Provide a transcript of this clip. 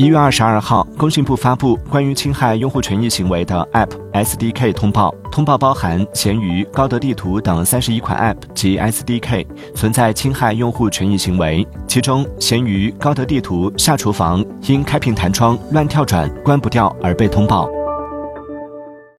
一月二十二号，工信部发布关于侵害用户权益行为的 App SDK 通报，通报包含闲鱼、高德地图等三十一款 App 及 SDK 存在侵害用户权益行为，其中闲鱼、高德地图、下厨房因开屏弹窗乱跳转关不掉而被通报。